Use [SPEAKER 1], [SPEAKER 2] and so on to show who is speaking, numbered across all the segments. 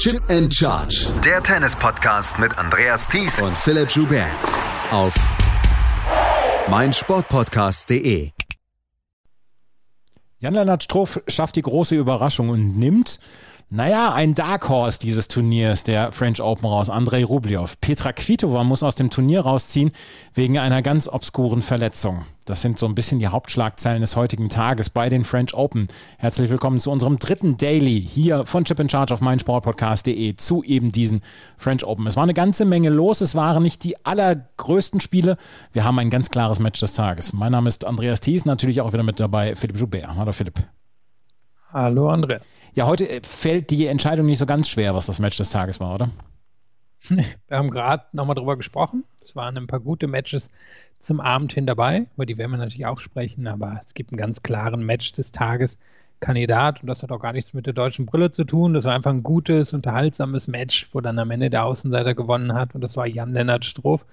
[SPEAKER 1] Chip and Charge.
[SPEAKER 2] Der Tennis-Podcast mit Andreas Thies
[SPEAKER 1] und Philipp Joubert. Auf meinsportpodcast.de.
[SPEAKER 3] Jan-Lennart Struff schafft die große Überraschung und nimmt naja, ein Dark Horse dieses Turniers, der French Open raus, Andrei Rublev. Petra Kvitova muss aus dem Turnier rausziehen wegen einer ganz obskuren Verletzung. Das sind so ein bisschen die Hauptschlagzeilen des heutigen Tages bei den French Open. Herzlich willkommen zu unserem dritten Daily hier von Chip in Charge auf meinsportpodcast.de zu eben diesen French Open. Es war eine ganze Menge los. Es waren nicht die allergrößten Spiele. Wir haben ein ganz klares Match des Tages. Mein Name ist Andreas Thies, natürlich auch wieder mit dabei Philipp Joubert. Hallo Philipp.
[SPEAKER 4] Hallo Andreas.
[SPEAKER 3] Ja, heute äh, fällt die Entscheidung nicht so ganz schwer, was das Match des Tages war, oder?
[SPEAKER 4] Wir haben gerade nochmal drüber gesprochen. Es waren ein paar gute Matches zum Abend hin dabei, über die werden wir natürlich auch sprechen, aber es gibt einen ganz klaren Match des Tages. Kandidat und das hat auch gar nichts mit der deutschen Brille zu tun. Das war einfach ein gutes, unterhaltsames Match, wo dann am Ende der Außenseiter gewonnen hat und das war Jan-Lennart Stroff.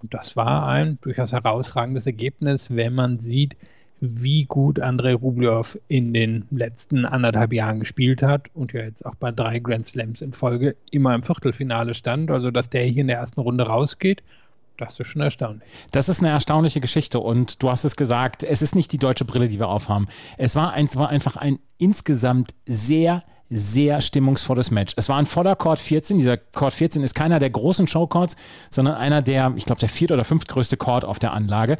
[SPEAKER 4] Und das war ein durchaus herausragendes Ergebnis, wenn man sieht, wie gut Andrei Rublev in den letzten anderthalb Jahren gespielt hat und ja jetzt auch bei drei Grand Slams in Folge immer im Viertelfinale stand. Also, dass der hier in der ersten Runde rausgeht, das ist schon erstaunlich.
[SPEAKER 3] Das ist eine erstaunliche Geschichte und du hast es gesagt, es ist nicht die deutsche Brille, die wir aufhaben. Es war, ein, es war einfach ein insgesamt sehr, sehr stimmungsvolles Match. Es war ein voller Court 14. Dieser Court 14 ist keiner der großen Showcourts, sondern einer der, ich glaube, der viert- oder fünftgrößte Court auf der Anlage.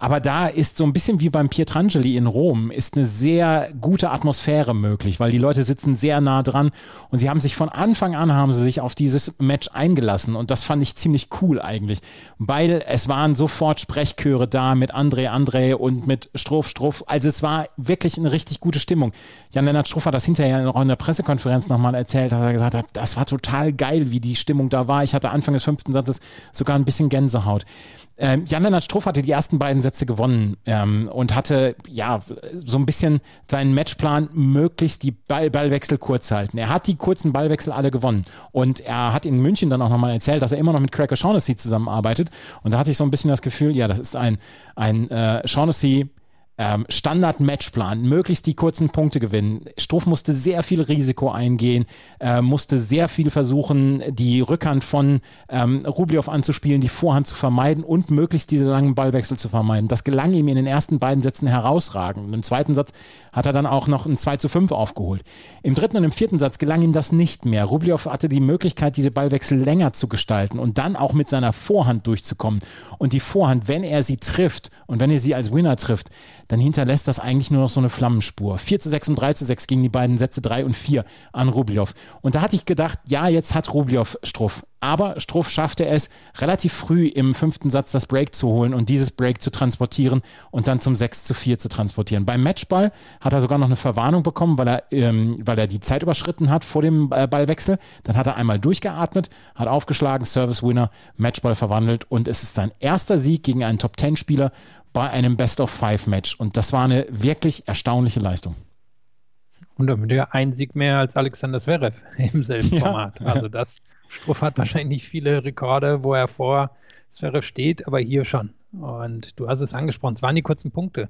[SPEAKER 3] Aber da ist so ein bisschen wie beim Pietrangeli in Rom, ist eine sehr gute Atmosphäre möglich, weil die Leute sitzen sehr nah dran und sie haben sich von Anfang an haben sie sich auf dieses Match eingelassen und das fand ich ziemlich cool eigentlich, weil es waren sofort Sprechchöre da mit André André und mit Struff Struff. Also es war wirklich eine richtig gute Stimmung. Jan-Lennart Struff hat das hinterher auch in der Pressekonferenz nochmal erzählt, dass er gesagt hat, das war total geil, wie die Stimmung da war. Ich hatte Anfang des fünften Satzes sogar ein bisschen Gänsehaut. Ähm, Jan-Lennart Struff hatte die ersten beiden Sätze gewonnen ähm, und hatte ja so ein bisschen seinen Matchplan möglichst die Ball Ballwechsel kurz halten. Er hat die kurzen Ballwechsel alle gewonnen und er hat in München dann auch nochmal erzählt, dass er immer noch mit Craig O'Shaughnessy zusammenarbeitet und da hatte ich so ein bisschen das Gefühl, ja, das ist ein, ein äh, Shaughnessy ähm, Standard-Matchplan, möglichst die kurzen Punkte gewinnen. Struff musste sehr viel Risiko eingehen, äh, musste sehr viel versuchen, die Rückhand von ähm, Rublev anzuspielen, die Vorhand zu vermeiden und möglichst diese langen Ballwechsel zu vermeiden. Das gelang ihm in den ersten beiden Sätzen herausragend. Im zweiten Satz hat er dann auch noch ein 2 zu 5 aufgeholt. Im dritten und im vierten Satz gelang ihm das nicht mehr. Rublev hatte die Möglichkeit, diese Ballwechsel länger zu gestalten und dann auch mit seiner Vorhand durchzukommen. Und die Vorhand, wenn er sie trifft und wenn er sie als Winner trifft, dann hinterlässt das eigentlich nur noch so eine Flammenspur. 4 zu 6 und 3 zu 6 gegen die beiden Sätze 3 und 4 an Rublev. Und da hatte ich gedacht, ja, jetzt hat Rublev Struff. Aber Struff schaffte es, relativ früh im fünften Satz das Break zu holen und dieses Break zu transportieren und dann zum 6 zu 4 zu transportieren. Beim Matchball hat er sogar noch eine Verwarnung bekommen, weil er, ähm, weil er die Zeit überschritten hat vor dem äh, Ballwechsel. Dann hat er einmal durchgeatmet, hat aufgeschlagen, Service Winner, Matchball verwandelt und es ist sein erster Sieg gegen einen Top-10-Spieler bei einem Best-of-Five-Match. Und das war eine wirklich erstaunliche Leistung.
[SPEAKER 4] Und damit ja ein Sieg mehr als Alexander Zverev im selben ja, Format. Also das, Struff hat wahrscheinlich nicht viele Rekorde, wo er vor Zverev steht, aber hier schon. Und du hast es angesprochen, es waren die kurzen Punkte.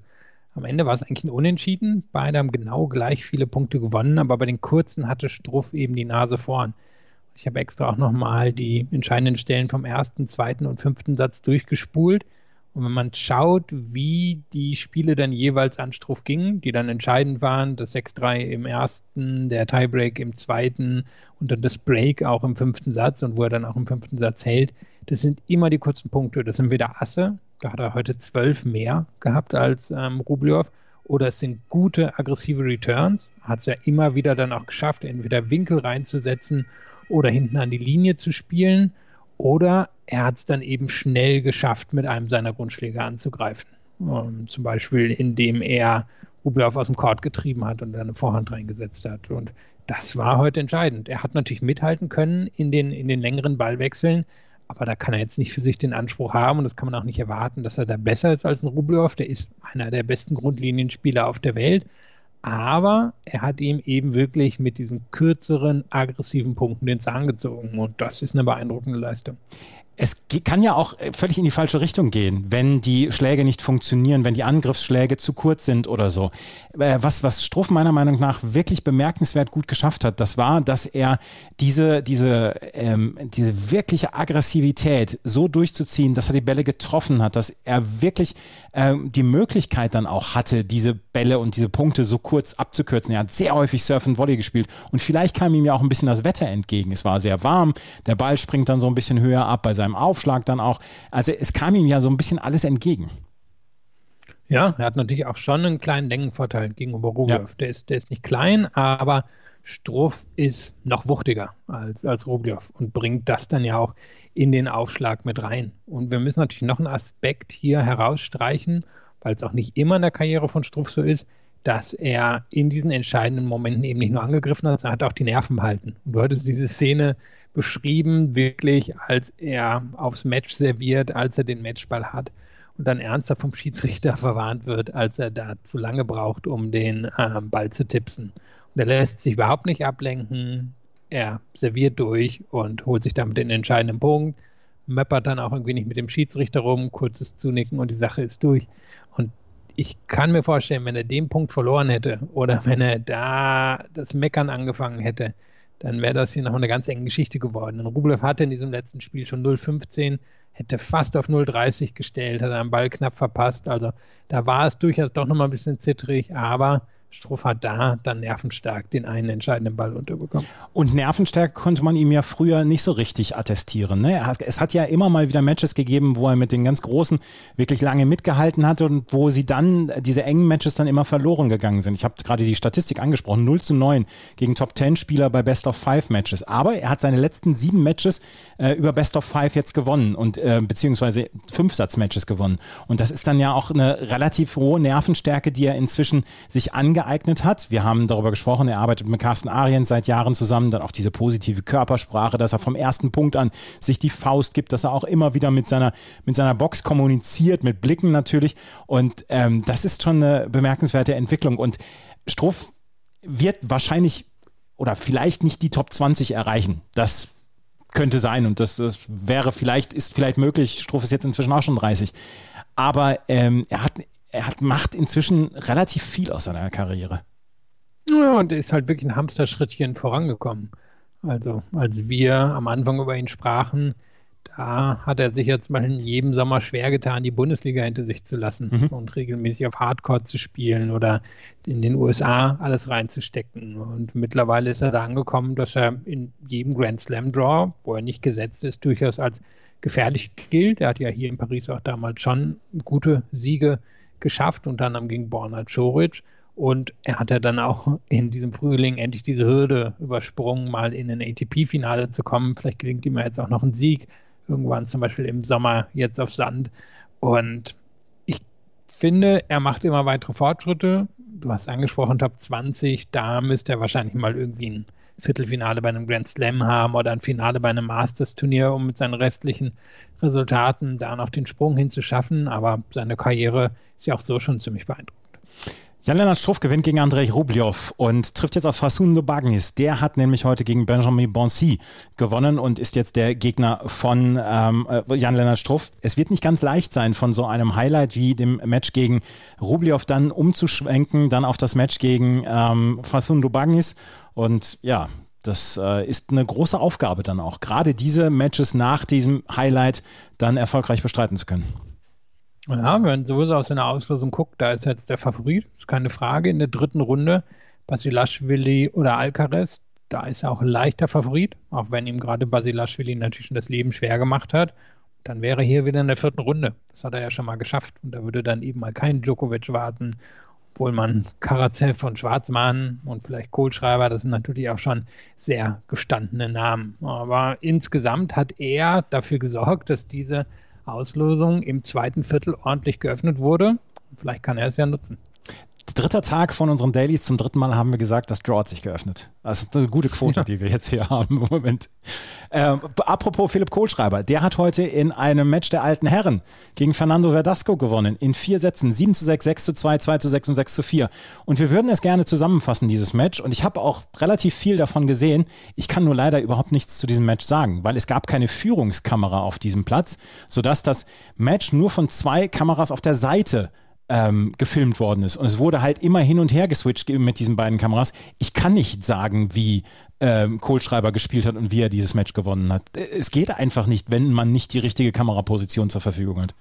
[SPEAKER 4] Am Ende war es eigentlich ein Unentschieden. Beide haben genau gleich viele Punkte gewonnen, aber bei den kurzen hatte Struff eben die Nase vorn. Ich habe extra auch nochmal die entscheidenden Stellen vom ersten, zweiten und fünften Satz durchgespult. Und wenn man schaut, wie die Spiele dann jeweils an Struff gingen, die dann entscheidend waren, das 6-3 im ersten, der Tiebreak im zweiten und dann das Break auch im fünften Satz und wo er dann auch im fünften Satz hält, das sind immer die kurzen Punkte. Das sind wieder Asse, da hat er heute zwölf mehr gehabt als ähm, Rublev, oder es sind gute aggressive Returns, hat es ja immer wieder dann auch geschafft, entweder Winkel reinzusetzen oder hinten an die Linie zu spielen. Oder er hat es dann eben schnell geschafft, mit einem seiner Grundschläge anzugreifen. Um, ähm, zum Beispiel, indem er Rublev aus dem Court getrieben hat und eine Vorhand reingesetzt hat. Und das war heute entscheidend. Er hat natürlich mithalten können in den, in den längeren Ballwechseln, aber da kann er jetzt nicht für sich den Anspruch haben und das kann man auch nicht erwarten, dass er da besser ist als ein Rublev. Der ist einer der besten Grundlinienspieler auf der Welt aber er hat ihm eben wirklich mit diesen kürzeren, aggressiven Punkten den Zahn gezogen und das ist eine beeindruckende Leistung.
[SPEAKER 3] Es kann ja auch äh, völlig in die falsche Richtung gehen, wenn die Schläge nicht funktionieren, wenn die Angriffsschläge zu kurz sind oder so. Äh, was, was Struff meiner Meinung nach wirklich bemerkenswert gut geschafft hat, das war, dass er diese, diese, ähm, diese wirkliche Aggressivität so durchzuziehen, dass er die Bälle getroffen hat, dass er wirklich ähm, die Möglichkeit dann auch hatte, diese Bälle und diese Punkte so kurz abzukürzen. Er hat sehr häufig Surf und Volley gespielt und vielleicht kam ihm ja auch ein bisschen das Wetter entgegen. Es war sehr warm, der Ball springt dann so ein bisschen höher ab bei seinem beim Aufschlag dann auch. Also es kam ihm ja so ein bisschen alles entgegen.
[SPEAKER 4] Ja, er hat natürlich auch schon einen kleinen Längenvorteil gegenüber Rublev. Ja. Der, ist, der ist nicht klein, aber Struff ist noch wuchtiger als, als Rublev und bringt das dann ja auch in den Aufschlag mit rein. Und wir müssen natürlich noch einen Aspekt hier herausstreichen, weil es auch nicht immer in der Karriere von Struff so ist, dass er in diesen entscheidenden Momenten eben nicht nur angegriffen hat, sondern hat auch die Nerven behalten. Und du hattest diese Szene beschrieben, wirklich, als er aufs Match serviert, als er den Matchball hat und dann ernsthaft vom Schiedsrichter verwarnt wird, als er da zu lange braucht, um den äh, Ball zu tipsen. Und er lässt sich überhaupt nicht ablenken. Er serviert durch und holt sich damit den entscheidenden Punkt, möppert dann auch irgendwie nicht mit dem Schiedsrichter rum, kurzes Zunicken und die Sache ist durch. Und ich kann mir vorstellen, wenn er den Punkt verloren hätte oder wenn er da das Meckern angefangen hätte, dann wäre das hier noch eine ganz enge Geschichte geworden. Und Rublev hatte in diesem letzten Spiel schon 0,15, hätte fast auf 0,30 gestellt, hat einen Ball knapp verpasst. Also da war es durchaus doch nochmal ein bisschen zittrig, aber Struff da dann nervenstark den einen entscheidenden Ball unterbekommen.
[SPEAKER 3] Und Nervenstärke konnte man ihm ja früher nicht so richtig attestieren. Ne? Es hat ja immer mal wieder Matches gegeben, wo er mit den ganz Großen wirklich lange mitgehalten hat und wo sie dann, diese engen Matches dann immer verloren gegangen sind. Ich habe gerade die Statistik angesprochen, 0 zu 9 gegen Top 10 Spieler bei Best of Five Matches. Aber er hat seine letzten sieben Matches äh, über Best of Five jetzt gewonnen und äh, beziehungsweise fünf Satz-Matches gewonnen. Und das ist dann ja auch eine relativ hohe Nervenstärke, die er inzwischen sich angeeignet angeeignet hat. Wir haben darüber gesprochen, er arbeitet mit Carsten Ariens seit Jahren zusammen, dann auch diese positive Körpersprache, dass er vom ersten Punkt an sich die Faust gibt, dass er auch immer wieder mit seiner, mit seiner Box kommuniziert, mit Blicken natürlich. Und ähm, das ist schon eine bemerkenswerte Entwicklung. Und Struff wird wahrscheinlich oder vielleicht nicht die Top 20 erreichen. Das könnte sein und das, das wäre vielleicht, ist vielleicht möglich. Struff ist jetzt inzwischen auch schon 30. Aber ähm, er hat er hat, macht inzwischen relativ viel aus seiner Karriere.
[SPEAKER 4] Ja, und er ist halt wirklich ein Hamsterschrittchen vorangekommen. Also, als wir am Anfang über ihn sprachen, da hat er sich jetzt mal in jedem Sommer schwer getan, die Bundesliga hinter sich zu lassen mhm. und regelmäßig auf Hardcore zu spielen oder in den USA alles reinzustecken. Und mittlerweile ist er da angekommen, dass er in jedem Grand Slam Draw, wo er nicht gesetzt ist, durchaus als gefährlich gilt. Er hat ja hier in Paris auch damals schon gute Siege geschafft, unter anderem gegen Borna Coric. Und er hat ja dann auch in diesem Frühling endlich diese Hürde übersprungen, mal in ein ATP-Finale zu kommen. Vielleicht gelingt ihm ja jetzt auch noch ein Sieg, irgendwann zum Beispiel im Sommer jetzt auf Sand. Und ich finde, er macht immer weitere Fortschritte. Du hast angesprochen, Top 20, da müsste er wahrscheinlich mal irgendwie ein Viertelfinale bei einem Grand Slam haben oder ein Finale bei einem Masters-Turnier, um mit seinen restlichen Resultaten da noch den Sprung hinzuschaffen. Aber seine Karriere ist ja auch so schon ziemlich beeindruckend.
[SPEAKER 3] Jan-Lennart Struff gewinnt gegen Andrei Rublev und trifft jetzt auf Facundo Bagnis. Der hat nämlich heute gegen Benjamin Bonsi gewonnen und ist jetzt der Gegner von ähm, äh, Jan-Lennart Struff. Es wird nicht ganz leicht sein, von so einem Highlight wie dem Match gegen Rublev dann umzuschwenken, dann auf das Match gegen ähm, Facundo Bagnis. Und ja, das äh, ist eine große Aufgabe dann auch, gerade diese Matches nach diesem Highlight dann erfolgreich bestreiten zu können.
[SPEAKER 4] Ja, wenn man sowieso aus seiner Auslosung guckt, da ist jetzt der Favorit, ist keine Frage. In der dritten Runde Basilashvili oder Alcaraz, da ist er auch ein leichter Favorit, auch wenn ihm gerade Basilashvili natürlich schon das Leben schwer gemacht hat. Dann wäre er hier wieder in der vierten Runde. Das hat er ja schon mal geschafft. Und da würde dann eben mal kein Djokovic warten, obwohl man Karatsev und Schwarzmann und vielleicht Kohlschreiber, das sind natürlich auch schon sehr gestandene Namen. Aber insgesamt hat er dafür gesorgt, dass diese Auslosung im zweiten Viertel ordentlich geöffnet wurde. Vielleicht kann er es ja nutzen.
[SPEAKER 3] Dritter Tag von unseren Dailies. Zum dritten Mal haben wir gesagt, das Draw hat sich geöffnet. Das ist eine gute Quote, ja. die wir jetzt hier haben im Moment. Ähm, apropos Philipp Kohlschreiber, der hat heute in einem Match der alten Herren gegen Fernando Verdasco gewonnen. In vier Sätzen. 7 zu 6, 6 zu 2, 2 zu 6 und 6 zu 4. Und wir würden es gerne zusammenfassen, dieses Match. Und ich habe auch relativ viel davon gesehen. Ich kann nur leider überhaupt nichts zu diesem Match sagen, weil es gab keine Führungskamera auf diesem Platz, sodass das Match nur von zwei Kameras auf der Seite ähm, gefilmt worden ist. Und es wurde halt immer hin und her geswitcht mit diesen beiden Kameras. Ich kann nicht sagen, wie ähm, Kohlschreiber gespielt hat und wie er dieses Match gewonnen hat. Es geht einfach nicht, wenn man nicht die richtige Kameraposition zur Verfügung hat.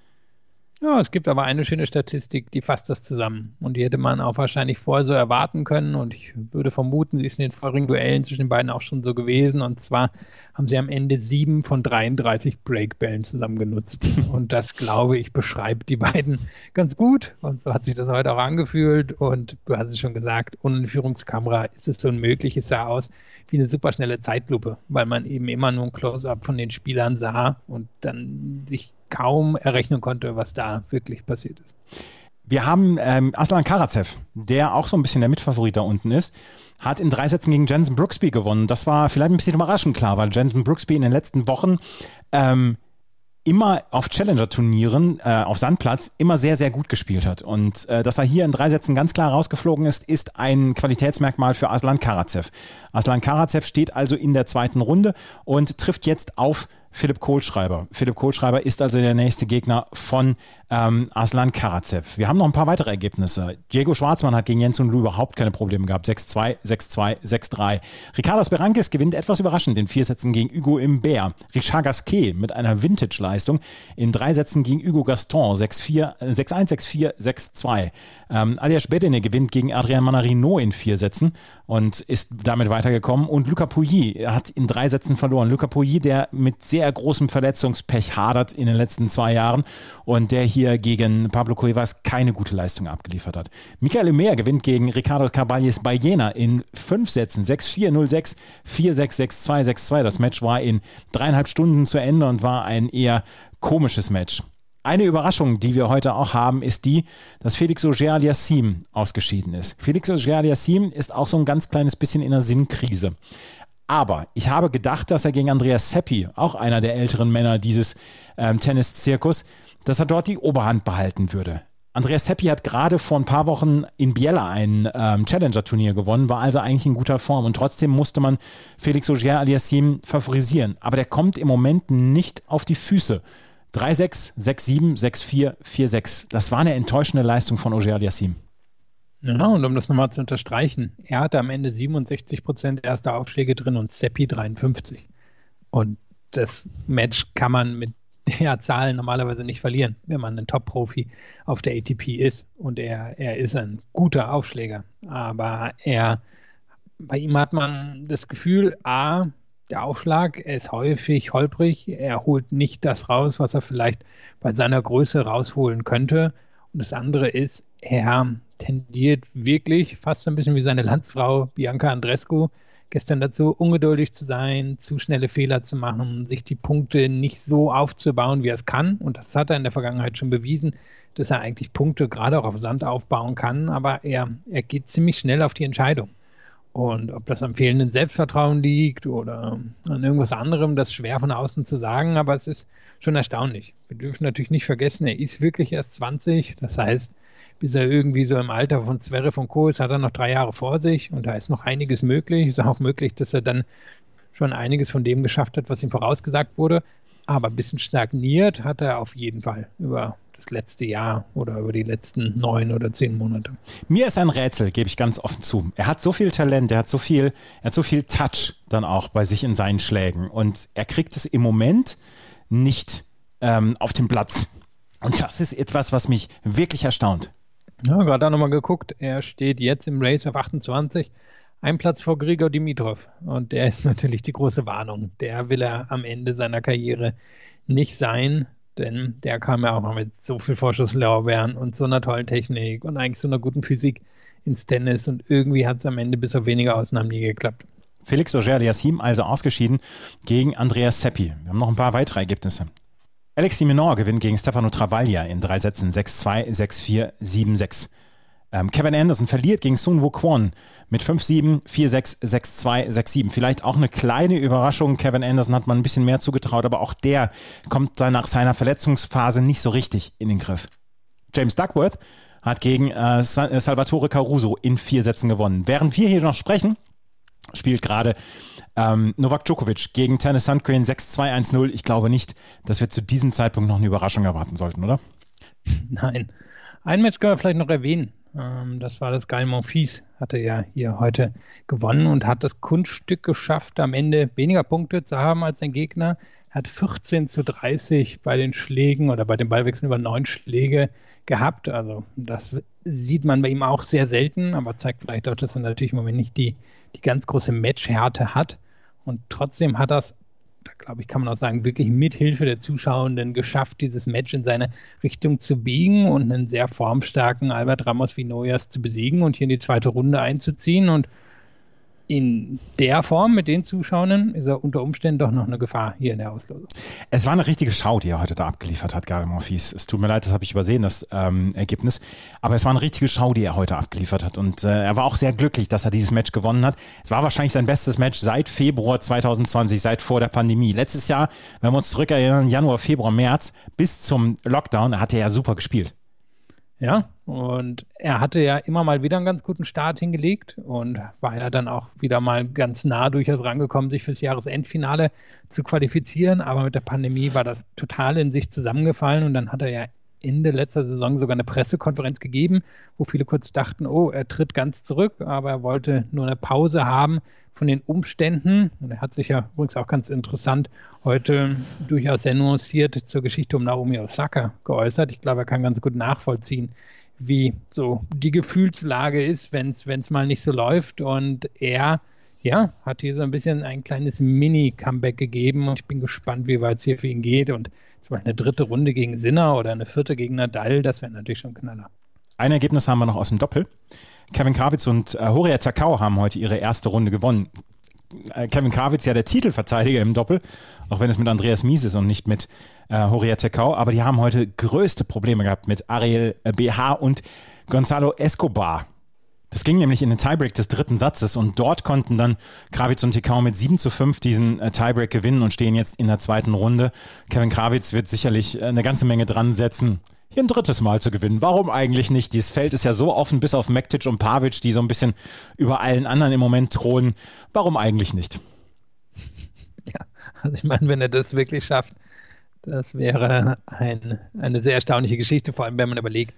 [SPEAKER 4] Ja, es gibt aber eine schöne Statistik, die fasst das zusammen. Und die hätte man auch wahrscheinlich vorher so erwarten können. Und ich würde vermuten, sie ist in den vorigen Duellen zwischen den beiden auch schon so gewesen. Und zwar haben sie am Ende sieben von 33 Breakbällen zusammen genutzt. Und das, glaube ich, beschreibt die beiden ganz gut. Und so hat sich das heute auch angefühlt. Und du hast es schon gesagt, ohne Führungskamera ist es so unmöglich. Es sah aus wie eine superschnelle Zeitlupe, weil man eben immer nur ein Close-up von den Spielern sah und dann sich kaum errechnen konnte, was da wirklich passiert ist.
[SPEAKER 3] Wir haben ähm, Aslan Karacev, der auch so ein bisschen der Mitfavorit da unten ist, hat in drei Sätzen gegen Jensen Brooksby gewonnen. Das war vielleicht ein bisschen überraschend klar, weil Jensen Brooksby in den letzten Wochen ähm, immer auf Challenger-Turnieren äh, auf Sandplatz immer sehr, sehr gut gespielt hat. Und äh, dass er hier in drei Sätzen ganz klar rausgeflogen ist, ist ein Qualitätsmerkmal für Aslan Karacev. Aslan Karacev steht also in der zweiten Runde und trifft jetzt auf Philipp Kohlschreiber. Philipp Kohlschreiber ist also der nächste Gegner von ähm, Aslan Karacev. Wir haben noch ein paar weitere Ergebnisse. Diego Schwarzmann hat gegen Jens und Lu überhaupt keine Probleme gehabt. 6-2, 6-2, 6-3. Ricardo Berankes gewinnt etwas überraschend in vier Sätzen gegen Hugo Imbert. Richard Gasquet mit einer Vintage-Leistung in drei Sätzen gegen Hugo Gaston. 6-4, 6-1, 6-4, 6-2. Ähm, Alias Bedene gewinnt gegen Adrian Manarino in vier Sätzen und ist damit weitergekommen. Und Luca Pouilly hat in drei Sätzen verloren. Luca Pouilly, der mit sehr großem Verletzungspech hadert in den letzten zwei Jahren und der hier gegen Pablo Cuevas keine gute Leistung abgeliefert hat. Michael Emer gewinnt gegen Ricardo Caballes bei Jena in fünf Sätzen 6-4, 0-6, 4-6, 6-2, 6-2. Das Match war in dreieinhalb Stunden zu Ende und war ein eher komisches Match. Eine Überraschung, die wir heute auch haben, ist die, dass Felix Auger-Aliassime ausgeschieden ist. Felix Auger-Aliassime ist auch so ein ganz kleines bisschen in einer Sinnkrise. Aber ich habe gedacht, dass er gegen Andreas Seppi, auch einer der älteren Männer dieses ähm, Tenniszirkus, dass er dort die Oberhand behalten würde. Andreas Seppi hat gerade vor ein paar Wochen in Biella ein ähm, Challenger-Turnier gewonnen, war also eigentlich in guter Form und trotzdem musste man Felix Auger aliassim favorisieren. Aber der kommt im Moment nicht auf die Füße. 3-6, 6-7, 6-4, 4-6. Das war eine enttäuschende Leistung von Auger aliassim.
[SPEAKER 4] Ja, und um das nochmal zu unterstreichen, er hatte am Ende 67 Prozent erster Aufschläge drin und Seppi 53. Und das Match kann man mit der Zahlen normalerweise nicht verlieren, wenn man ein Top-Profi auf der ATP ist. Und er, er ist ein guter Aufschläger. Aber er, bei ihm hat man das Gefühl, A, der Aufschlag, er ist häufig holprig, er holt nicht das raus, was er vielleicht bei seiner Größe rausholen könnte. Und das andere ist, er tendiert wirklich fast so ein bisschen wie seine Landsfrau Bianca Andrescu gestern dazu, ungeduldig zu sein, zu schnelle Fehler zu machen, sich die Punkte nicht so aufzubauen, wie er es kann. Und das hat er in der Vergangenheit schon bewiesen, dass er eigentlich Punkte gerade auch auf Sand aufbauen kann. Aber er, er geht ziemlich schnell auf die Entscheidung. Und ob das am fehlenden Selbstvertrauen liegt oder an irgendwas anderem, das ist schwer von außen zu sagen, aber es ist schon erstaunlich. Wir dürfen natürlich nicht vergessen, er ist wirklich erst 20. Das heißt, bis er irgendwie so im Alter von Zverev von Co. ist, hat er noch drei Jahre vor sich und da ist noch einiges möglich. Es ist auch möglich, dass er dann schon einiges von dem geschafft hat, was ihm vorausgesagt wurde. Aber ein bisschen stagniert hat er auf jeden Fall über das letzte Jahr oder über die letzten neun oder zehn Monate.
[SPEAKER 3] Mir ist ein Rätsel, gebe ich ganz offen zu. Er hat so viel Talent, er hat so viel, er hat so viel Touch dann auch bei sich in seinen Schlägen und er kriegt es im Moment nicht ähm, auf den Platz. Und das ist etwas, was mich wirklich erstaunt.
[SPEAKER 4] Ja, gerade nochmal geguckt. Er steht jetzt im Race auf 28, ein Platz vor Grigor Dimitrov. Und der ist natürlich die große Warnung. Der will er am Ende seiner Karriere nicht sein, denn der kam ja auch noch mit so viel Vorschusslaubeeren und so einer tollen Technik und eigentlich so einer guten Physik ins Tennis und irgendwie hat es am Ende bis auf wenige Ausnahmen nie geklappt.
[SPEAKER 3] Felix Auger-Aliassime also ausgeschieden gegen Andreas Seppi. Wir haben noch ein paar weitere Ergebnisse. Alex de Menor gewinnt gegen Stefano Travaglia in drei Sätzen 6-2, 6-4, 7-6. Ähm, Kevin Anderson verliert gegen Sun Woo Kwon mit 5-7, 4-6, 6-2, 6-7. Vielleicht auch eine kleine Überraschung. Kevin Anderson hat man ein bisschen mehr zugetraut, aber auch der kommt nach seiner Verletzungsphase nicht so richtig in den Griff. James Duckworth hat gegen äh, Salvatore Caruso in vier Sätzen gewonnen. Während wir hier noch sprechen, spielt gerade ähm, Novak Djokovic gegen Tennis Sandgren 6-2-1-0. Ich glaube nicht, dass wir zu diesem Zeitpunkt noch eine Überraschung erwarten sollten, oder?
[SPEAKER 4] Nein. Ein Match können wir vielleicht noch erwähnen. Ähm, das war das Geil Monfils, hatte ja hier heute gewonnen und hat das Kunststück geschafft, am Ende weniger Punkte zu haben als sein Gegner. Er hat 14 zu 30 bei den Schlägen oder bei den Ballwechseln über neun Schläge gehabt. Also das sieht man bei ihm auch sehr selten, aber zeigt vielleicht auch, dass er natürlich im Moment nicht die, die ganz große Matchhärte hat. Und trotzdem hat das da glaube ich, kann man auch sagen, wirklich mit Hilfe der Zuschauenden geschafft, dieses Match in seine Richtung zu biegen und einen sehr formstarken Albert Ramos Vinoyas zu besiegen und hier in die zweite Runde einzuziehen. Und in der Form mit den Zuschauern ist er unter Umständen doch noch eine Gefahr hier in der Auslosung.
[SPEAKER 3] Es war eine richtige Schau, die er heute da abgeliefert hat, Gary Monfils. Es tut mir leid, das habe ich übersehen, das ähm, Ergebnis. Aber es war eine richtige Schau, die er heute abgeliefert hat. Und äh, er war auch sehr glücklich, dass er dieses Match gewonnen hat. Es war wahrscheinlich sein bestes Match seit Februar 2020, seit vor der Pandemie. Letztes Jahr, wenn wir uns zurückerinnern, Januar, Februar, März, bis zum Lockdown, hat er ja super gespielt.
[SPEAKER 4] Ja, und er hatte ja immer mal wieder einen ganz guten Start hingelegt und war ja dann auch wieder mal ganz nah durchaus rangekommen, sich fürs Jahresendfinale zu qualifizieren. Aber mit der Pandemie war das total in sich zusammengefallen und dann hat er ja Ende letzter Saison sogar eine Pressekonferenz gegeben, wo viele kurz dachten, oh, er tritt ganz zurück, aber er wollte nur eine Pause haben von den Umständen. Und er hat sich ja übrigens auch ganz interessant heute durchaus sehr nuanciert zur Geschichte um Naomi Osaka geäußert. Ich glaube, er kann ganz gut nachvollziehen, wie so die Gefühlslage ist, wenn es mal nicht so läuft. Und er, ja, hat hier so ein bisschen ein kleines Mini-Comeback gegeben und ich bin gespannt, wie weit es hier für ihn geht. Und zum Beispiel eine dritte Runde gegen Sinner oder eine vierte gegen Nadal, das wäre natürlich schon Knaller.
[SPEAKER 3] Ein Ergebnis haben wir noch aus dem Doppel. Kevin Krawitz und äh, Horia Takao haben heute ihre erste Runde gewonnen. Äh, Kevin Krawitz ja der Titelverteidiger im Doppel, auch wenn es mit Andreas Mies ist und nicht mit äh, Horia Takao. Aber die haben heute größte Probleme gehabt mit Ariel BH und Gonzalo Escobar. Das ging nämlich in den Tiebreak des dritten Satzes und dort konnten dann Krawitz und Tikau mit 7 zu 5 diesen äh, Tiebreak gewinnen und stehen jetzt in der zweiten Runde. Kevin Krawitz wird sicherlich äh, eine ganze Menge dran setzen, hier ein drittes Mal zu gewinnen. Warum eigentlich nicht? Dieses Feld ist ja so offen, bis auf Mektic und Pavic, die so ein bisschen über allen anderen im Moment thronen. Warum eigentlich nicht?
[SPEAKER 4] Ja, also ich meine, wenn er das wirklich schafft, das wäre ein, eine sehr erstaunliche Geschichte, vor allem wenn man überlegt,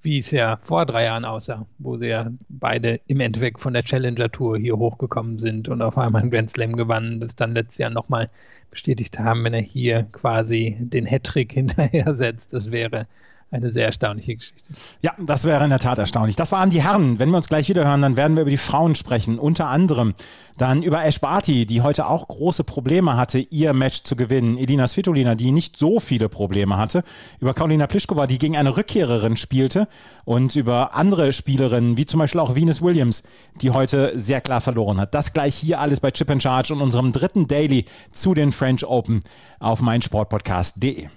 [SPEAKER 4] wie es ja vor drei Jahren aussah, wo sie ja beide im Endeffekt von der Challenger Tour hier hochgekommen sind und auf einmal einen Grand Slam gewannen, das dann letztes Jahr nochmal bestätigt haben, wenn er hier quasi den Hattrick hinterher setzt. Das wäre eine sehr erstaunliche Geschichte.
[SPEAKER 3] Ja, das wäre in der Tat erstaunlich. Das waren die Herren. Wenn wir uns gleich wieder hören, dann werden wir über die Frauen sprechen. Unter anderem dann über Ash Barty, die heute auch große Probleme hatte, ihr Match zu gewinnen. Elina Svitolina, die nicht so viele Probleme hatte. Über Karolina Pliskova, die gegen eine Rückkehrerin spielte. Und über andere Spielerinnen, wie zum Beispiel auch Venus Williams, die heute sehr klar verloren hat. Das gleich hier alles bei Chip and Charge und unserem dritten Daily zu den French Open auf meinsportpodcast.de.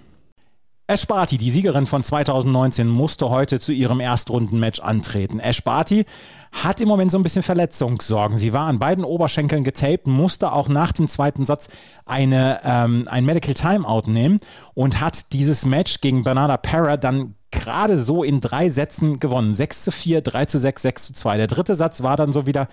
[SPEAKER 3] Ash Barty, die Siegerin von 2019, musste heute zu ihrem Erstrundenmatch antreten. Ash Barty hat im Moment so ein bisschen Verletzungssorgen. Sie war an beiden Oberschenkeln getaped, musste auch nach dem zweiten Satz eine, ähm, ein Medical Timeout nehmen und hat dieses Match gegen Bernarda Parra dann gerade so in drei Sätzen gewonnen. 6 zu 4, 3 zu 6, 6 zu 2. Der dritte Satz war dann so wieder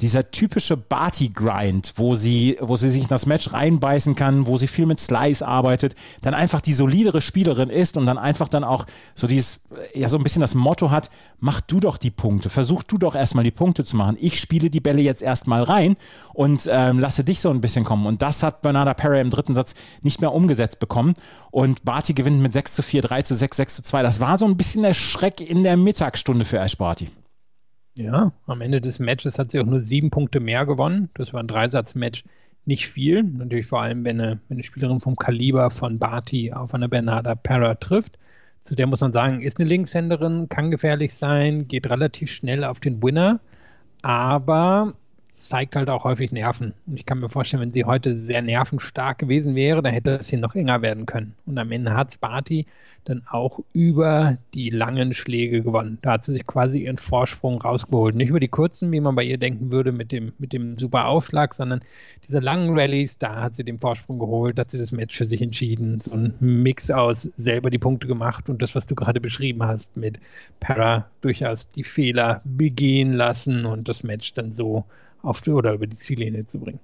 [SPEAKER 3] dieser typische Barty-Grind, wo sie, wo sie sich in das Match reinbeißen kann, wo sie viel mit Slice arbeitet, dann einfach die solidere Spielerin ist und dann einfach dann auch so dieses, ja, so ein bisschen das Motto hat, mach du doch die Punkte, versuch du doch erstmal die Punkte zu machen. Ich spiele die Bälle jetzt erstmal rein und ähm, lasse dich so ein bisschen kommen. Und das hat Bernarda Perry im dritten Satz nicht mehr umgesetzt bekommen. Und Barty gewinnt mit 6 zu 4, 3 zu 6, 6 zu 2. Das war so ein bisschen der Schreck in der Mittagsstunde für Ash Barty.
[SPEAKER 4] Ja, am Ende des Matches hat sie auch nur sieben Punkte mehr gewonnen. Das war ein Dreisatzmatch, nicht viel. Natürlich vor allem, wenn eine, wenn eine Spielerin vom Kaliber von Barty auf eine Bernarda Parra trifft. Zu der muss man sagen, ist eine Linkshänderin, kann gefährlich sein, geht relativ schnell auf den Winner. Aber zeigt halt auch häufig Nerven. Und ich kann mir vorstellen, wenn sie heute sehr nervenstark gewesen wäre, dann hätte das hier noch enger werden können. Und am Ende hat Sparti dann auch über die langen Schläge gewonnen. Da hat sie sich quasi ihren Vorsprung rausgeholt. Nicht über die kurzen, wie man bei ihr denken würde, mit dem, mit dem super Aufschlag, sondern diese langen Rallyes, da hat sie den Vorsprung geholt, hat sie das Match für sich entschieden. So ein Mix aus selber die Punkte gemacht und das, was du gerade beschrieben hast, mit Para durchaus die Fehler begehen lassen und das Match dann so auf die, oder über die Ziellinie zu bringen.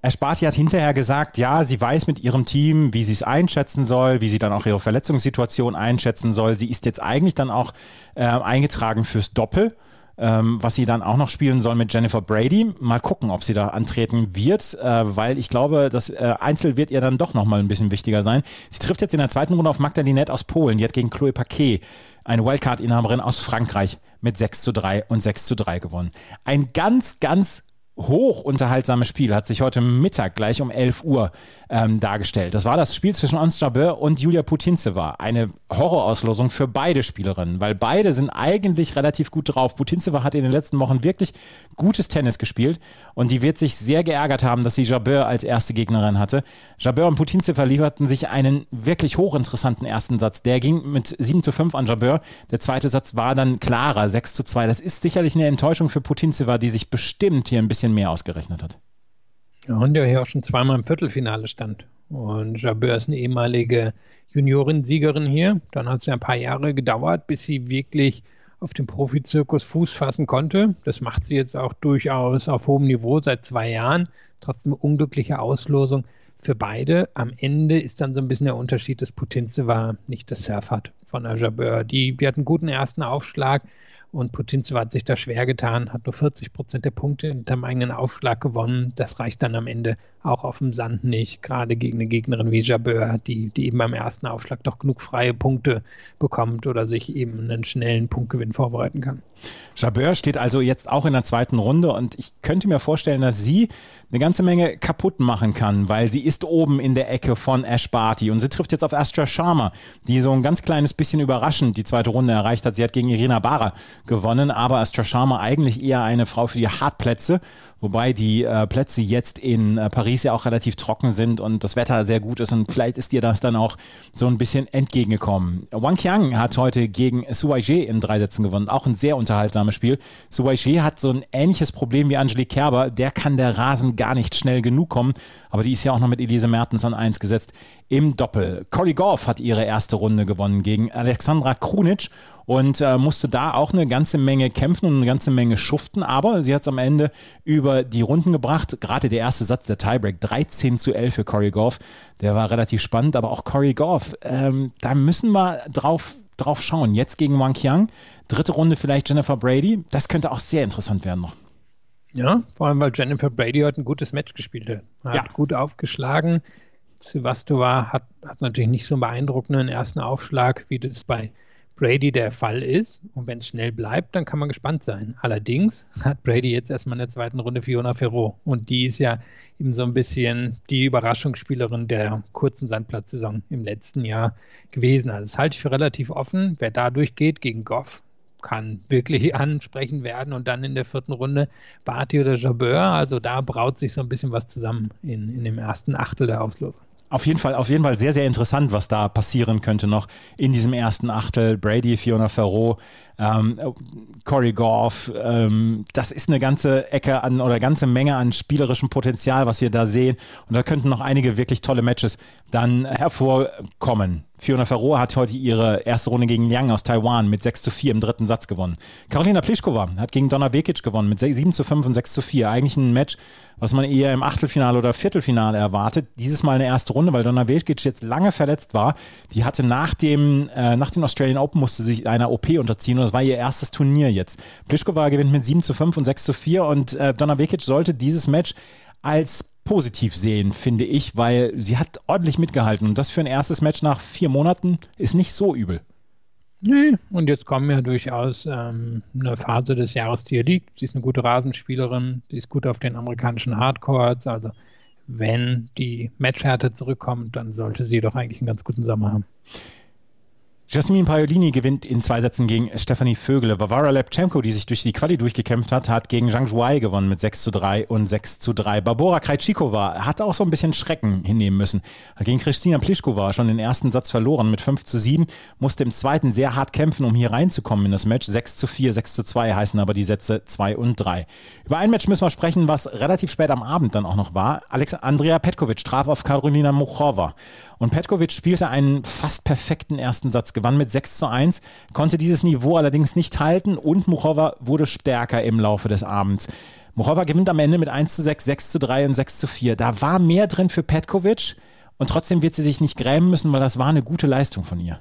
[SPEAKER 3] Esparti hat hinterher gesagt, ja, sie weiß mit ihrem Team, wie sie es einschätzen soll, wie sie dann auch ihre Verletzungssituation einschätzen soll. Sie ist jetzt eigentlich dann auch äh, eingetragen fürs Doppel, ähm, was sie dann auch noch spielen soll mit Jennifer Brady. Mal gucken, ob sie da antreten wird, äh, weil ich glaube, das äh, Einzel wird ihr dann doch nochmal ein bisschen wichtiger sein. Sie trifft jetzt in der zweiten Runde auf Magda Linette aus Polen. Die hat gegen Chloe Paquet eine Wildcard-Inhaberin aus Frankreich mit 6 zu 3 und 6 zu 3 gewonnen. Ein ganz, ganz hoch unterhaltsames Spiel hat sich heute Mittag gleich um 11 Uhr ähm, dargestellt. Das war das Spiel zwischen Ons Jabeur und Julia Putintseva. Eine Horrorauslosung für beide Spielerinnen, weil beide sind eigentlich relativ gut drauf. Putintseva hat in den letzten Wochen wirklich gutes Tennis gespielt und die wird sich sehr geärgert haben, dass sie Jabeur als erste Gegnerin hatte. Jabeur und Putintseva lieferten sich einen wirklich hochinteressanten ersten Satz. Der ging mit 7 zu 5 an Jabeur. Der zweite Satz war dann klarer, 6 zu 2. Das ist sicherlich eine Enttäuschung für Putintseva, die sich bestimmt hier ein bisschen mehr ausgerechnet hat.
[SPEAKER 4] Ja, und der hier auch schon zweimal im Viertelfinale stand. Und Jabeur ist eine ehemalige Juniorensiegerin hier. Dann hat es ja ein paar Jahre gedauert, bis sie wirklich auf dem Profizirkus Fuß fassen konnte. Das macht sie jetzt auch durchaus auf hohem Niveau seit zwei Jahren. Trotzdem unglückliche Auslosung für beide. Am Ende ist dann so ein bisschen der Unterschied, dass Putinze war nicht das Surf hat von der Jabeur. Die, die hat einen guten ersten Aufschlag, und Putinzewa hat sich da schwer getan, hat nur 40 Prozent der Punkte hinterm eigenen Aufschlag gewonnen. Das reicht dann am Ende auch auf dem Sand nicht, gerade gegen eine Gegnerin wie Jabeur, die, die eben beim ersten Aufschlag doch genug freie Punkte bekommt oder sich eben einen schnellen Punktgewinn vorbereiten kann.
[SPEAKER 3] Jabeur steht also jetzt auch in der zweiten Runde und ich könnte mir vorstellen, dass sie eine ganze Menge kaputt machen kann, weil sie ist oben in der Ecke von Ash Barty und sie trifft jetzt auf Astra Sharma, die so ein ganz kleines bisschen überraschend die zweite Runde erreicht hat. Sie hat gegen Irina Bara gewonnen, aber Astra Sharma eigentlich eher eine Frau für die Hartplätze Wobei die äh, Plätze jetzt in äh, Paris ja auch relativ trocken sind und das Wetter sehr gut ist und vielleicht ist dir das dann auch so ein bisschen entgegengekommen. Wang Qiang hat heute gegen Su Weijie in drei Sätzen gewonnen. Auch ein sehr unterhaltsames Spiel. Su Weijie hat so ein ähnliches Problem wie Angelique Kerber. Der kann der Rasen gar nicht schnell genug kommen. Aber die ist ja auch noch mit Elise Mertens an eins gesetzt im Doppel. Cory Goff hat ihre erste Runde gewonnen gegen Alexandra Krunic und äh, musste da auch eine ganze Menge kämpfen und eine ganze Menge schuften, aber sie hat es am Ende über die Runden gebracht. Gerade der erste Satz der Tiebreak, 13 zu 11 für Corey Goff, der war relativ spannend, aber auch Corey Goff, ähm, da müssen wir drauf drauf schauen. Jetzt gegen Wang Qiang, dritte Runde vielleicht Jennifer Brady, das könnte auch sehr interessant werden noch.
[SPEAKER 4] Ja, vor allem, weil Jennifer Brady heute ein gutes Match gespielt hat. Hat ja. gut aufgeschlagen. Sevastova hat, hat natürlich nicht so einen beeindruckenden ersten Aufschlag, wie das bei Brady der Fall ist. Und wenn es schnell bleibt, dann kann man gespannt sein. Allerdings hat Brady jetzt erstmal in der zweiten Runde Fiona Ferro. Und die ist ja eben so ein bisschen die Überraschungsspielerin der kurzen Sandplatzsaison im letzten Jahr gewesen. Also das halte ich für relativ offen. Wer da durchgeht gegen Goff, kann wirklich ansprechend werden und dann in der vierten Runde Barty oder Jabeur. Also da braut sich so ein bisschen was zusammen in, in dem ersten Achtel der Auslosung.
[SPEAKER 3] Auf jeden Fall, auf jeden Fall sehr, sehr interessant, was da passieren könnte noch in diesem ersten Achtel. Brady, Fiona Ferro, ähm, Corey Goff, ähm, das ist eine ganze Ecke an oder ganze Menge an spielerischem Potenzial, was wir da sehen. Und da könnten noch einige wirklich tolle Matches dann hervorkommen. Fiona Ferro hat heute ihre erste Runde gegen Liang aus Taiwan mit 6 zu 4 im dritten Satz gewonnen. Karolina Pliskova hat gegen Donna Vekic gewonnen mit 7 zu 5 und 6 zu 4. Eigentlich ein Match, was man eher im Achtelfinale oder Viertelfinale erwartet. Dieses Mal eine erste Runde, weil Donna Vekic jetzt lange verletzt war. Die hatte nach dem, äh, nach den Australian Open musste sich einer OP unterziehen und das war ihr erstes Turnier jetzt. Pliskova gewinnt mit 7 zu 5 und 6 zu 4 und äh, Donna Vekic sollte dieses Match als positiv sehen, finde ich, weil sie hat ordentlich mitgehalten und das für ein erstes Match nach vier Monaten ist nicht so übel.
[SPEAKER 4] Nee, und jetzt kommen ja durchaus ähm, eine Phase des Jahres, die ihr liegt. Sie ist eine gute Rasenspielerin, sie ist gut auf den amerikanischen Hardcourts, also wenn die Matchhärte zurückkommt, dann sollte sie doch eigentlich einen ganz guten Sommer haben.
[SPEAKER 3] Jasmin Paolini gewinnt in zwei Sätzen gegen Stefanie Vögele. Varvara Lepchenko, die sich durch die Quali durchgekämpft hat, hat gegen Zhang Zhuai gewonnen mit 6 zu 3 und 6 zu 3. Barbora Krejcikova hat auch so ein bisschen Schrecken hinnehmen müssen. Hat gegen Christina Pliskova schon den ersten Satz verloren mit 5 zu 7, musste im zweiten sehr hart kämpfen, um hier reinzukommen in das Match. 6 zu 4, 6 zu 2 heißen aber die Sätze 2 und 3. Über ein Match müssen wir sprechen, was relativ spät am Abend dann auch noch war. Alex Andrea Petkovic traf auf Karolina Muchova. Und Petkovic spielte einen fast perfekten ersten Satz, gewann mit 6 zu 1, konnte dieses Niveau allerdings nicht halten und Muchova wurde stärker im Laufe des Abends. Muchova gewinnt am Ende mit 1 zu 6, 6 zu 3 und 6 zu 4. Da war mehr drin für Petkovic und trotzdem wird sie sich nicht grämen müssen, weil das war eine gute Leistung von ihr.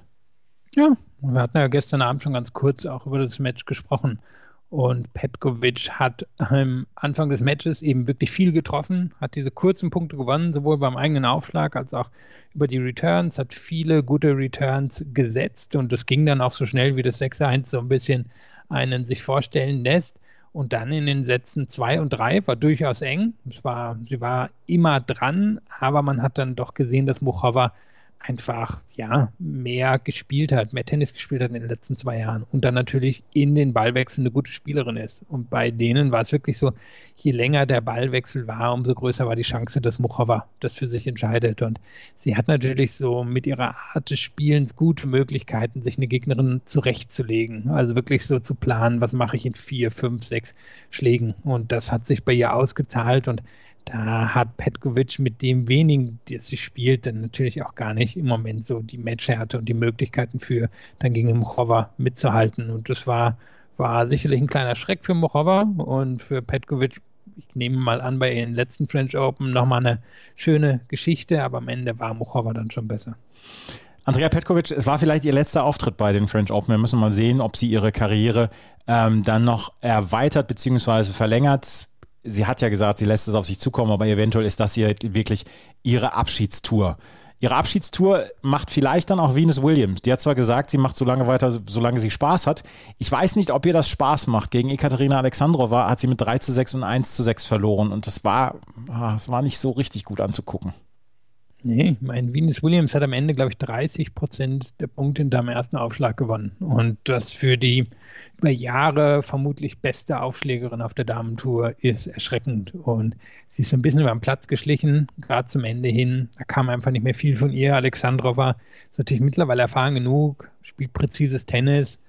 [SPEAKER 4] Ja, wir hatten ja gestern Abend schon ganz kurz auch über das Match gesprochen. Und Petkovic hat am Anfang des Matches eben wirklich viel getroffen, hat diese kurzen Punkte gewonnen, sowohl beim eigenen Aufschlag als auch über die Returns, hat viele gute Returns gesetzt und das ging dann auch so schnell, wie das 6-1 so ein bisschen einen sich vorstellen lässt. Und dann in den Sätzen 2 und 3 war durchaus eng. Es war, sie war immer dran, aber man hat dann doch gesehen, dass Muchova einfach ja mehr gespielt hat, mehr Tennis gespielt hat in den letzten zwei Jahren und dann natürlich in den Ballwechseln eine gute Spielerin ist. Und bei denen war es wirklich so, je länger der Ballwechsel war, umso größer war die Chance, dass Muchova das für sich entscheidet. Und sie hat natürlich so mit ihrer Art des Spielens gute Möglichkeiten, sich eine Gegnerin zurechtzulegen. Also wirklich so zu planen, was mache ich in vier, fünf, sechs Schlägen. Und das hat sich bei ihr ausgezahlt und da hat Petkovic mit dem wenigen, das sie spielt, dann natürlich auch gar nicht im Moment so die Matchhärte und die Möglichkeiten für dann gegen Mochova mitzuhalten. Und das war, war sicherlich ein kleiner Schreck für Mochova und für Petkovic. Ich nehme mal an, bei ihren letzten French Open nochmal eine schöne Geschichte, aber am Ende war Mochova dann schon besser.
[SPEAKER 3] Andrea Petkovic, es war vielleicht ihr letzter Auftritt bei den French Open. Wir müssen mal sehen, ob sie ihre Karriere ähm, dann noch erweitert bzw. verlängert sie hat ja gesagt, sie lässt es auf sich zukommen, aber eventuell ist das hier wirklich ihre Abschiedstour. Ihre Abschiedstour macht vielleicht dann auch Venus Williams. Die hat zwar gesagt, sie macht so lange weiter, solange sie Spaß hat. Ich weiß nicht, ob ihr das Spaß macht. Gegen Ekaterina Alexandrova hat sie mit 3 zu 6 und 1 zu 6 verloren und das war, ah, das war nicht so richtig gut anzugucken.
[SPEAKER 4] Nee, mein Venus Williams hat am Ende, glaube ich, 30 Prozent der Punkte in deinem ersten Aufschlag gewonnen. Und das für die über Jahre vermutlich beste Aufschlägerin auf der Damentour ist erschreckend. Und sie ist ein bisschen über den Platz geschlichen, gerade zum Ende hin. Da kam einfach nicht mehr viel von ihr. Alexandrova ist natürlich mittlerweile erfahren genug, spielt präzises Tennis.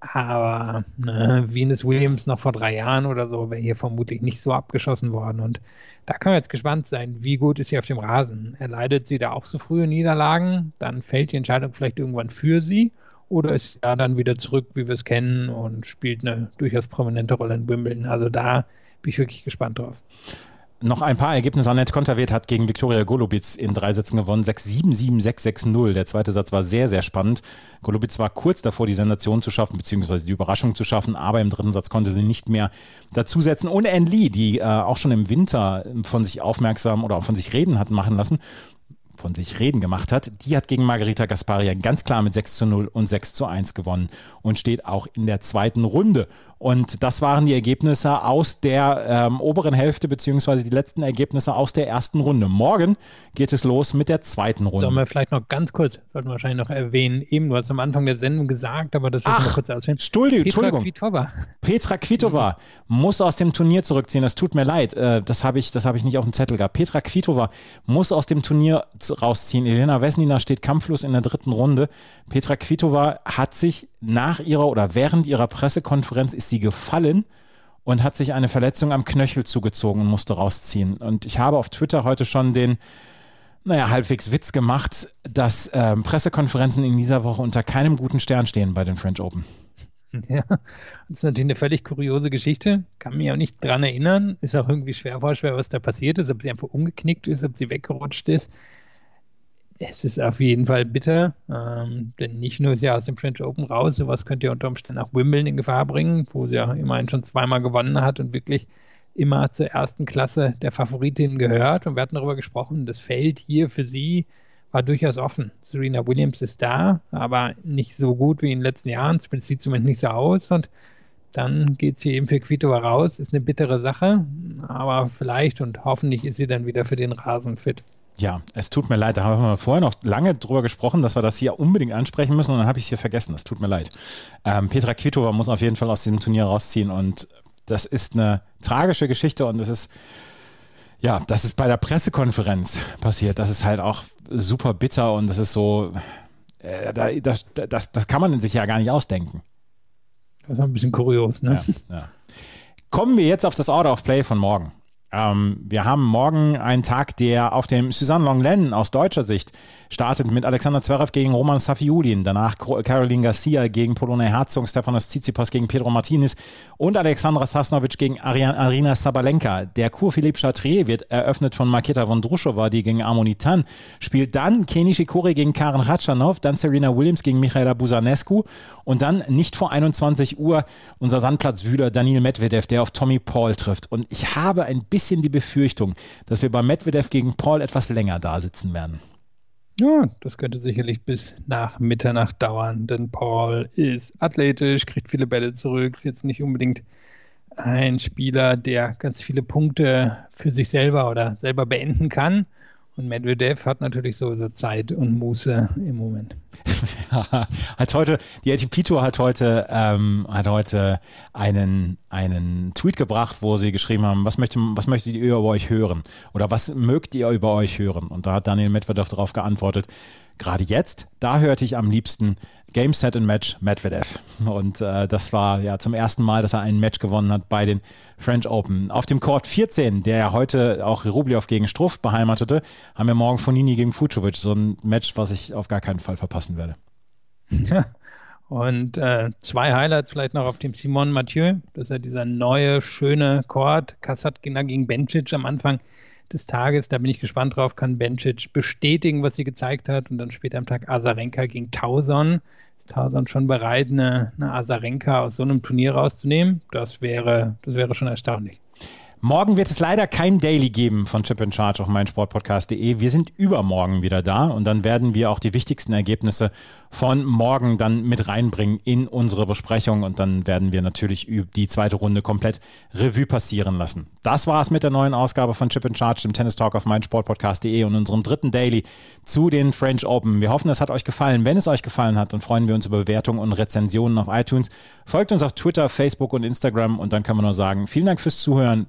[SPEAKER 4] Aber ne, Venus Williams noch vor drei Jahren oder so wäre hier vermutlich nicht so abgeschossen worden. Und da können wir jetzt gespannt sein, wie gut ist sie auf dem Rasen. Erleidet sie da auch so frühe Niederlagen, dann fällt die Entscheidung vielleicht irgendwann für sie oder ist sie da dann wieder zurück, wie wir es kennen und spielt eine durchaus prominente Rolle in Wimbledon. Also da bin ich wirklich gespannt drauf.
[SPEAKER 3] Noch ein paar Ergebnisse. Annette Konterweht hat gegen Viktoria Golubitz in drei Sätzen gewonnen. 6-7, 7-6, 6-0. Der zweite Satz war sehr, sehr spannend. Golubitz war kurz davor, die Sensation zu schaffen, beziehungsweise die Überraschung zu schaffen, aber im dritten Satz konnte sie nicht mehr dazusetzen. Und Anne Lee, die äh, auch schon im Winter von sich aufmerksam oder von sich reden hat machen lassen, von sich reden gemacht hat, die hat gegen Margarita Gasparia ganz klar mit 6 zu 0 und 6 zu 1 gewonnen und steht auch in der zweiten Runde. Und das waren die Ergebnisse aus der ähm, oberen Hälfte, beziehungsweise die letzten Ergebnisse aus der ersten Runde. Morgen geht es los mit der zweiten Runde.
[SPEAKER 4] Sollen wir vielleicht noch ganz kurz, sollten wir wahrscheinlich noch erwähnen, eben, du hast am Anfang der Sendung gesagt, aber das
[SPEAKER 3] ich
[SPEAKER 4] noch
[SPEAKER 3] kurz ausführen. Petra Entschuldigung. Kvitova. Petra Kvitova mhm. muss aus dem Turnier zurückziehen. Das tut mir leid. Äh, das habe ich, hab ich nicht auf dem Zettel gehabt. Petra Kvitova muss aus dem Turnier rausziehen. Elena Vesnina steht kampflos in der dritten Runde. Petra Kvitova hat sich nach ihrer oder während ihrer Pressekonferenz ist sie gefallen und hat sich eine Verletzung am Knöchel zugezogen und musste rausziehen. Und ich habe auf Twitter heute schon den, naja, halbwegs Witz gemacht, dass äh, Pressekonferenzen in dieser Woche unter keinem guten Stern stehen bei den French Open.
[SPEAKER 4] Ja, das ist natürlich eine völlig kuriose Geschichte. Kann mich auch nicht dran erinnern. Ist auch irgendwie schwer vorstellbar, was da passiert ist, ob sie einfach umgeknickt ist, ob sie weggerutscht ist es ist auf jeden Fall bitter, ähm, denn nicht nur ist sie aus dem French Open raus, sowas könnte ja unter Umständen auch Wimbledon in Gefahr bringen, wo sie ja immerhin schon zweimal gewonnen hat und wirklich immer zur ersten Klasse der Favoritin gehört. Und wir hatten darüber gesprochen, das Feld hier für sie war durchaus offen. Serena Williams ist da, aber nicht so gut wie in den letzten Jahren. Es sieht zumindest nicht so aus. Und dann geht sie eben für Kvitova raus. Ist eine bittere Sache, aber vielleicht und hoffentlich ist sie dann wieder für den Rasen fit.
[SPEAKER 3] Ja, es tut mir leid. Da haben wir vorher noch lange drüber gesprochen, dass wir das hier unbedingt ansprechen müssen und dann habe ich es hier vergessen. Das tut mir leid. Ähm, Petra Kvitova muss auf jeden Fall aus diesem Turnier rausziehen und das ist eine tragische Geschichte und das ist, ja, das ist bei der Pressekonferenz passiert. Das ist halt auch super bitter und das ist so, äh, das, das, das kann man sich ja gar nicht ausdenken.
[SPEAKER 4] Das ist ein bisschen kurios, ne?
[SPEAKER 3] Ja, ja. Kommen wir jetzt auf das Order of Play von morgen. Ähm, wir haben morgen einen Tag, der auf dem Suzanne Longlen aus deutscher Sicht startet mit Alexander Zverev gegen Roman Safiulin, danach Caroline Garcia gegen Polona Herzog, Stefanos Tsitsipas gegen Pedro Martinez und Alexandra Sasnovic gegen Arina Sabalenka. Der Kur Philippe Chatrier wird eröffnet von Maketa Vondrushova, die gegen Amonitan spielt. Dann Kenny Shikori gegen Karen Ratschanov, dann Serena Williams gegen Michaela Busanescu und dann nicht vor 21 Uhr unser Sandplatzwühler Daniel Medvedev, der auf Tommy Paul trifft. Und ich habe ein bisschen die Befürchtung, dass wir bei Medvedev gegen Paul etwas länger da sitzen werden.
[SPEAKER 4] Ja, das könnte sicherlich bis nach Mitternacht dauern, denn Paul ist athletisch, kriegt viele Bälle zurück, ist jetzt nicht unbedingt ein Spieler, der ganz viele Punkte für sich selber oder selber beenden kann. Und Medvedev hat natürlich sowieso Zeit und Muße im Moment.
[SPEAKER 3] hat heute, die ATP Tour hat heute, ähm, hat heute einen, einen Tweet gebracht, wo sie geschrieben haben, was, möchte, was möchtet ihr über euch hören? Oder was mögt ihr über euch hören? Und da hat Daniel Medvedev darauf geantwortet, gerade jetzt, da hörte ich am liebsten Game Set and Match Medvedev. Und äh, das war ja zum ersten Mal, dass er ein Match gewonnen hat bei den French Open. Auf dem Court 14, der ja heute auch Rublev gegen Struff beheimatete, haben wir morgen Fonini gegen Fucovic. So ein Match, was ich auf gar keinen Fall verpassen werde.
[SPEAKER 4] Ja. Und äh, zwei Highlights vielleicht noch auf dem Simon Mathieu. Das ist ja dieser neue, schöne Court. Kasatkina gegen Bencic am Anfang des Tages. Da bin ich gespannt drauf. Kann Bencic bestätigen, was sie gezeigt hat. Und dann später am Tag Azarenka gegen Tauson. Ist Tauson schon bereit, eine, eine Azarenka aus so einem Turnier rauszunehmen? Das wäre, das wäre schon erstaunlich.
[SPEAKER 3] Morgen wird es leider kein Daily geben von Chip in Charge auf meinsportpodcast.de. Wir sind übermorgen wieder da und dann werden wir auch die wichtigsten Ergebnisse von morgen dann mit reinbringen in unsere Besprechung und dann werden wir natürlich die zweite Runde komplett Revue passieren lassen. Das war es mit der neuen Ausgabe von Chip in Charge, dem Tennis Talk auf meinsportpodcast.de und unserem dritten Daily zu den French Open. Wir hoffen, es hat euch gefallen. Wenn es euch gefallen hat, dann freuen wir uns über Bewertungen und Rezensionen auf iTunes. Folgt uns auf Twitter, Facebook und Instagram und dann kann man nur sagen, vielen Dank fürs Zuhören.